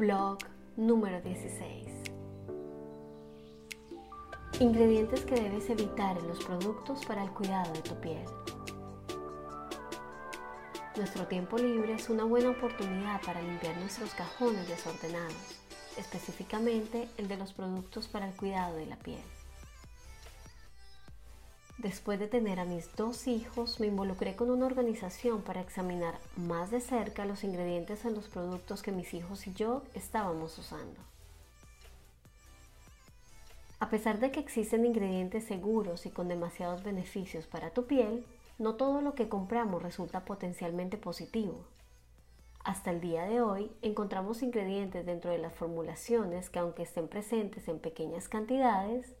Blog número 16. Ingredientes que debes evitar en los productos para el cuidado de tu piel. Nuestro tiempo libre es una buena oportunidad para limpiar nuestros cajones desordenados, específicamente el de los productos para el cuidado de la piel. Después de tener a mis dos hijos, me involucré con una organización para examinar más de cerca los ingredientes en los productos que mis hijos y yo estábamos usando. A pesar de que existen ingredientes seguros y con demasiados beneficios para tu piel, no todo lo que compramos resulta potencialmente positivo. Hasta el día de hoy encontramos ingredientes dentro de las formulaciones que aunque estén presentes en pequeñas cantidades,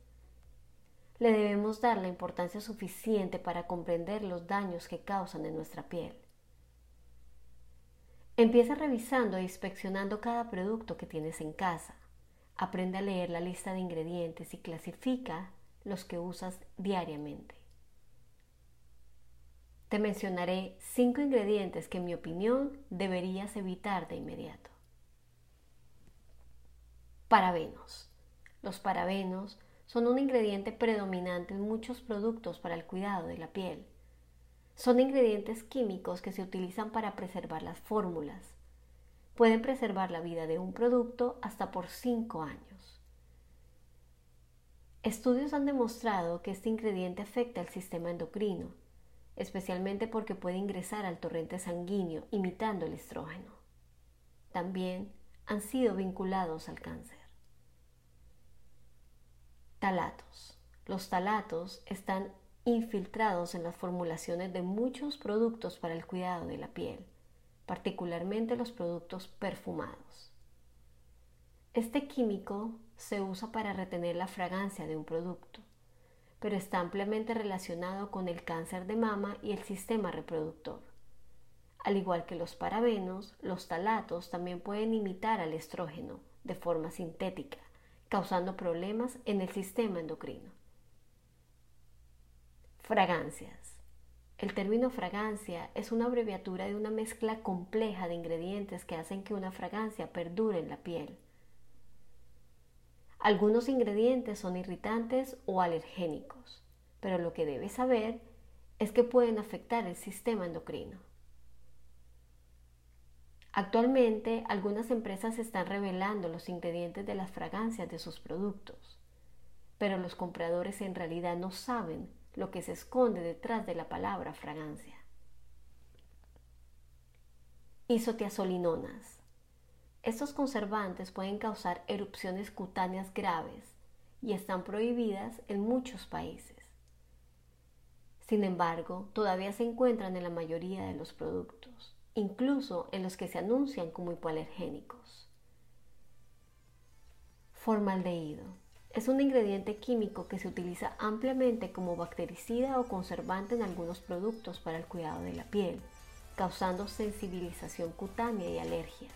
le debemos dar la importancia suficiente para comprender los daños que causan en nuestra piel. Empieza revisando e inspeccionando cada producto que tienes en casa. Aprende a leer la lista de ingredientes y clasifica los que usas diariamente. Te mencionaré cinco ingredientes que en mi opinión deberías evitar de inmediato. Parabenos. Los parabenos son un ingrediente predominante en muchos productos para el cuidado de la piel. Son ingredientes químicos que se utilizan para preservar las fórmulas. Pueden preservar la vida de un producto hasta por 5 años. Estudios han demostrado que este ingrediente afecta al sistema endocrino, especialmente porque puede ingresar al torrente sanguíneo imitando el estrógeno. También han sido vinculados al cáncer. Talatos. Los talatos están infiltrados en las formulaciones de muchos productos para el cuidado de la piel, particularmente los productos perfumados. Este químico se usa para retener la fragancia de un producto, pero está ampliamente relacionado con el cáncer de mama y el sistema reproductor. Al igual que los parabenos, los talatos también pueden imitar al estrógeno de forma sintética causando problemas en el sistema endocrino. Fragancias. El término fragancia es una abreviatura de una mezcla compleja de ingredientes que hacen que una fragancia perdure en la piel. Algunos ingredientes son irritantes o alergénicos, pero lo que debes saber es que pueden afectar el sistema endocrino. Actualmente, algunas empresas están revelando los ingredientes de las fragancias de sus productos, pero los compradores en realidad no saben lo que se esconde detrás de la palabra fragancia. Isotiazolinonas. Estos conservantes pueden causar erupciones cutáneas graves y están prohibidas en muchos países. Sin embargo, todavía se encuentran en la mayoría de los productos incluso en los que se anuncian como hipoalergénicos. Formaldehído. Es un ingrediente químico que se utiliza ampliamente como bactericida o conservante en algunos productos para el cuidado de la piel, causando sensibilización cutánea y alergias.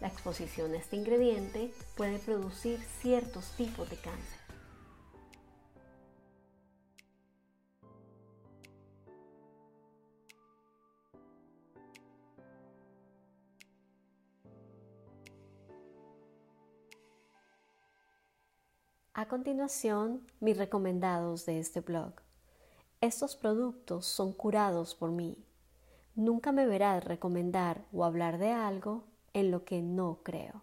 La exposición a este ingrediente puede producir ciertos tipos de cáncer. A continuación, mis recomendados de este blog. Estos productos son curados por mí. Nunca me verás recomendar o hablar de algo en lo que no creo.